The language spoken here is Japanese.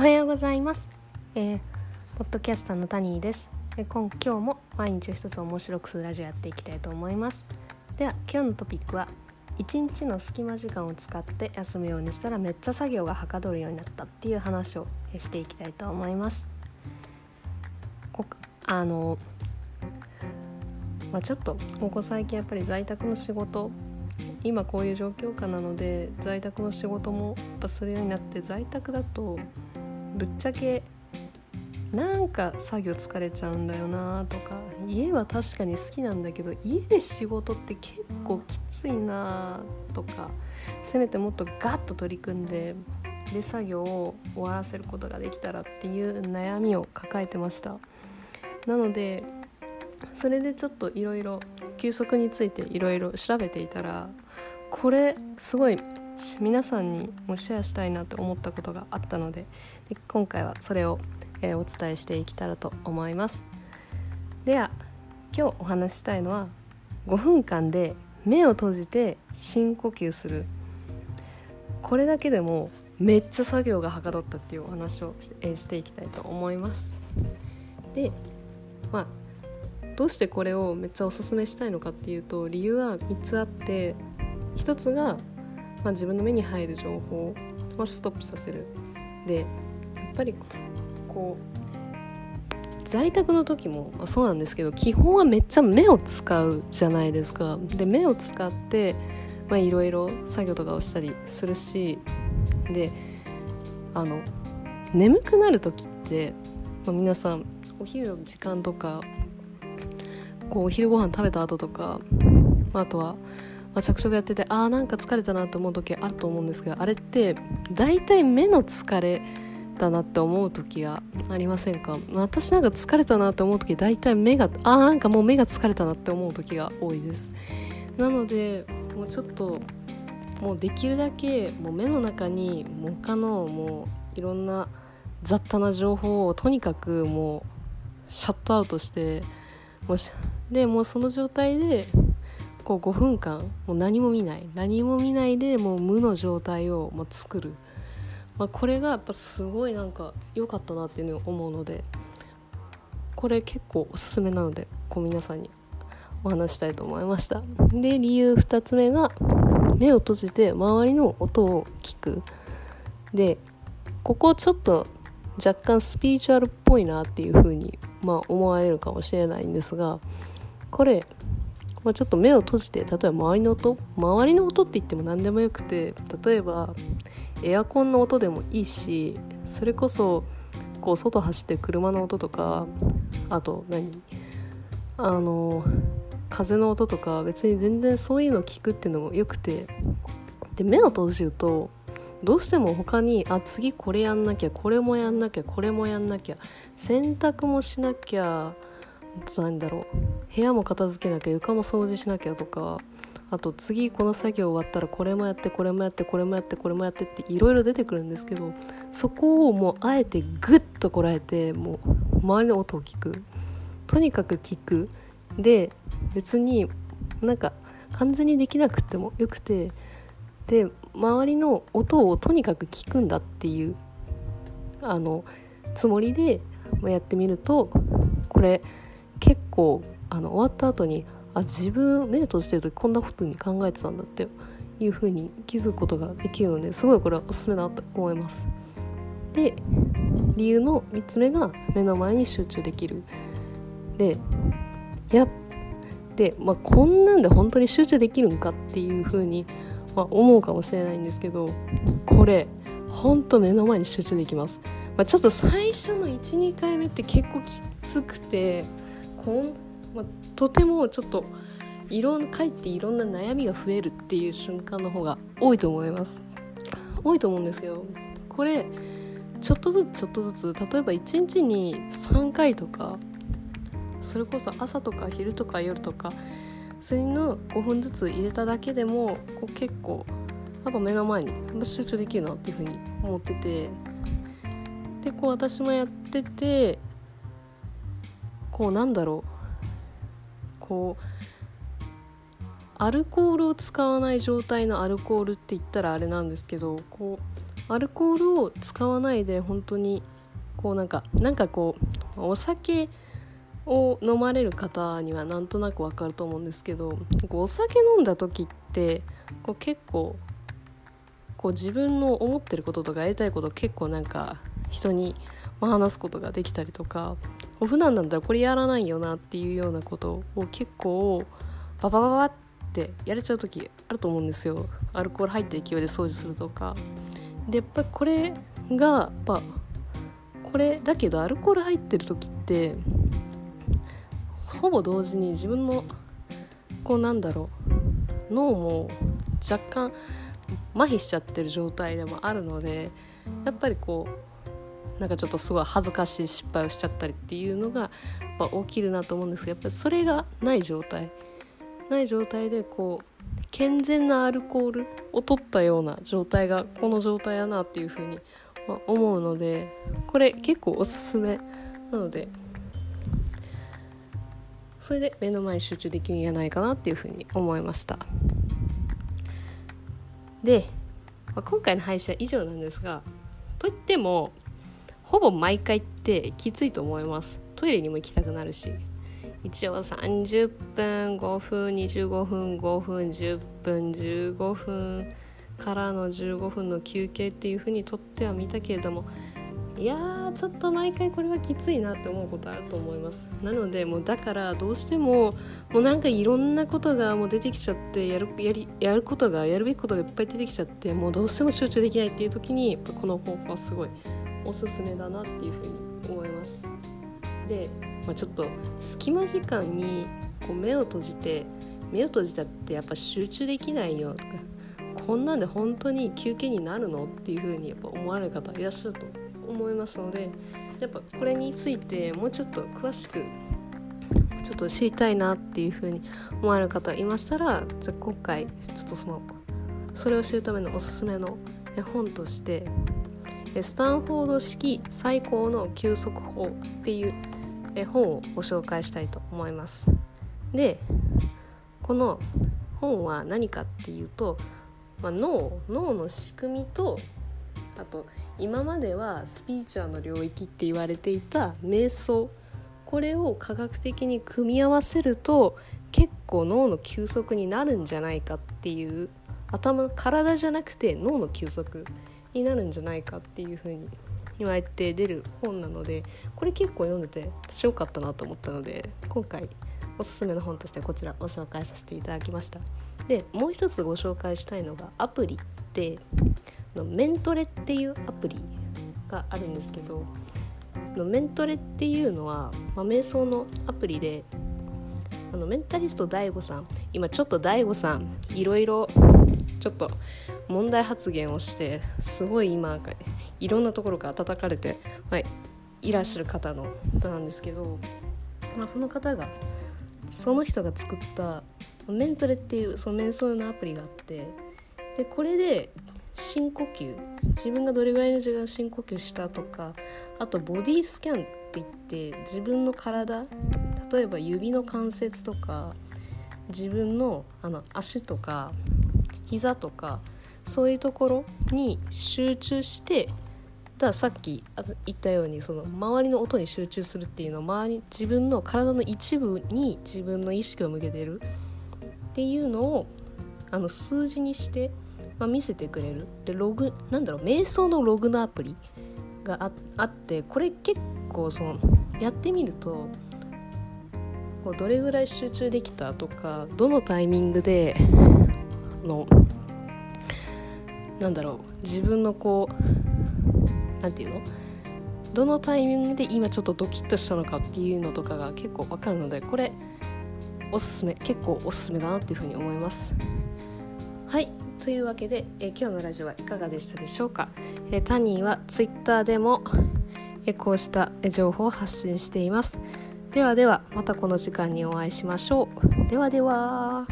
おはようございます、えー、ポッドキャスターのタニーです、えー、今今日も毎日を一つ面白くするラジオやっていきたいと思います。では今日のトピックは一日の隙間時間を使って休むようにしたらめっちゃ作業がはかどるようになったっていう話をしていきたいと思います。こあのまあ、ちょっとここ最近やっぱり在宅の仕事今こういう状況下なので在宅の仕事もやっぱするようになって在宅だとぶっちゃけなんか作業疲れちゃうんだよなとか家は確かに好きなんだけど家で仕事って結構きついなとかせめてもっとガッと取り組んでで作業を終わらせることができたらっていう悩みを抱えてました。なのでそれでちょっといろいろ休息についていろいろ調べていたらこれすごい皆さんにもシェアしたいなと思ったことがあったのでで今回はそれを、えー、お伝えしていけたらと思います。では今日お話ししたいのは5分間で目を閉じて深呼吸する。これだけでもめっちゃ作業がはかどったっていうお話をし,、えー、していきたいと思います。でまあどうしてこれをめっちゃおすすめしたいのかっていうと理由は3つあって1つが、まあ、自分の目に入る情報をストップさせる。でやっぱりこう在宅の時もまあそうなんですけど基本はめっちゃ目を使うじゃないですか。で目を使っていろいろ作業とかをしたりするしであの眠くなる時って、まあ、皆さんお昼の時間とかこうお昼ご飯食べた後とかあとは、まあ、着々やっててあーなんか疲れたなと思う時あると思うんですけどあれって大体目の疲れだなって思う時がありませんか？私なんか疲れたなって思う時大体目があーなんかもう目が疲れたなって思う時が多いです。なのでもうちょっともうできるだけもう目の中にも他のもういろんな雑多な情報をとにかくもうシャットアウトしてもしでもうその状態でこう5分間もう何も見ない。何も見ないでもう無の状態をもう作る、まあ、これがやっぱすごいなんか良かったなっていうのを思うのでこれ結構おすすめなのでこう皆さんにお話したいと思いました。で理由2つ目が目を閉じて周りの音を聞く。でここちょっと若干スピリチュアルっぽいなっていう風にまあ思われるかもしれないんですがこれ、まあ、ちょっと目を閉じて例えば周りの音周りの音って言っても何でもよくて例えばエアコンの音でもいいしそれこそこう外走って車の音とかあと何？あの風の音とか別に全然そういうの聞くっていうのもよくてで目を閉じるとどうしても他にあ次これやんなきゃこれもやんなきゃこれもやんなきゃ洗濯もしなきゃなんだろう。部屋も片付けなきゃ床も掃除しなきゃとかあと次この作業終わったらこれもやってこれもやってこれもやってこれもやってっていろいろ出てくるんですけどそこをもうあえてグッとこらえてもう周りの音を聞く。とにかく聞く。で別になんか完全にできなくてもよくてで周りの音をとにかく聞くんだっていうあのつもりでやってみるとこれ構あの終わった後にあ自分目閉じてる時こんなことに考えてたんだっていうふうに気づくことができるのですごいこれはおすすめだと思います。で理由の3つ目が目の前に集中できる。でやで、まあ、こんなんで本当に集中できるんかっていうふうにまあ、思うかもしれないんですけどこれほんと目の前に集中できます、まあ、ちょっと最初の12回目って結構きつくてこん、まあ、とてもちょっといろんかえっていろんな悩みが増えるっていう瞬間の方が多いと思います。多いと思うんですけどこれちょっとずつちょっとずつ例えば1日に3回とかそれこそ朝とか昼とか夜とかそれの5分ずつ入れただけでもこう結構やっぱ目の前に集中できるなっていうふうに思っててでこう私もやっててこうなんだろう。こうアルコールを使わない状態のアルコールって言ったらあれなんですけどこうアルコールを使わないで本当にこうなんかなんかこうお酒を飲まれる方にはなんとなくわかると思うんですけどお酒飲んだ時ってこう結構こう自分の思ってることとかやりたいこと結構なんか人に話すことができたりとか普段なんだらこれやらないよなっていうようなことを結構ババババってやれちゃう時あると思うんですよ。アルコール入った勢いで掃除するとか。でやっぱこれがやっぱこれだけどアルコール入ってる時ってほぼ同時に自分のこうなんだろう脳も若干麻痺しちゃってる状態でもあるのでやっぱりこうなんかちょっとすごい恥ずかしい失敗をしちゃったりっていうのがやっぱ起きるなと思うんですけどやっぱりそれがない状態ない状態でこう健全なアルコールを取ったような状態がこの状態やなっていうふうに思うのでこれ結構おすすめなのでそれで目の前に集中できるんやないかなっていうふうに思いました。で、まあ、今回の配信は以上なんですがといってもほぼ毎回ってきついと思います。トイレにも行きたくなるし。一応30分5分25分5分10分15分からの15分の休憩っていうふうにとってはみたけれどもいやーちょっと毎回これはきついなって思うことあると思います。なのでもうだからどうしてももうなんかいろんなことがもう出てきちゃってやるやりやることがやるべきことがいっぱい出てきちゃってもうどうしても集中できないっていう時にこの方法はすごいおすすめだなっていうふうに思います。で、まあ、ちょっと隙間時間にこう目を閉じて目を閉じたってやっぱ集中できないよ。とかこんなんで本当に休憩になるのっていうふうにやっぱ思われる方いらっしゃると思いますのでやっぱこれについてもうちょっと詳しくちょっと知りたいなっていうふうに思われる方いましたらじゃ今回ちょっとそのそれを知るためのおすすめの絵本としてスタンフォード式最高の休息法っていう本をご紹介したいと思います。でこの本は何かっていうと、まあ、脳脳の仕組みとあと今まではスピリチュアの領域って言われていた瞑想。これを科学的に組み合わせると結構脳の休息になるんじゃないかっていう頭体じゃなくて脳の休息。になるんじゃないかっていう風に言われて出る本なのでこれ結構読んでて私よかったなと思ったので今回おすすめの本としてこちらご紹介させていただきました。でもう一つご紹介したいのがアプリでのメントレっていうアプリがあるんですけどのメントレっていうのは、まあ、瞑想のアプリであのメンタリスト DAIGO さん今ちょっと DAIGO さんいろいろちょっと問題発言をしてすごい今いろんなところから叩かれて、はい、いらっしゃる方の方なんですけど、まあ、その方がその人が作ったメントレっていうその瞑想のアプリがあってでこれで深呼吸自分がどれぐらいの時間深呼吸したとかあとボディスキャンって言って自分の体例えば指の関節とか自分のあの足とか膝とかそういうところに集中してださっき言ったようにその周りの音に集中するっていうのは周り自分の体の一部に自分の意識を向けてる。っていうのをあの数字にしてまあ、見せてくれる。でログなんだろう瞑想のログのアプリがあってこれ結構そのやってみるとこうどれぐらい集中できたとかどのタイミングでのなんだろう自分のこうなんていうの？どのタイミングで今ちょっとドキッとしたのかっていうのとかが結構わかるのでこれおすすめ結構おすすめだなっていうふうに思います。はい。というわけで、え今日のラジオはいかがでしたでしょうか、えタニーは Twitter でも、えこうした情報を発信しています。ではではまたこの時間にお会いしましょう。ではでは。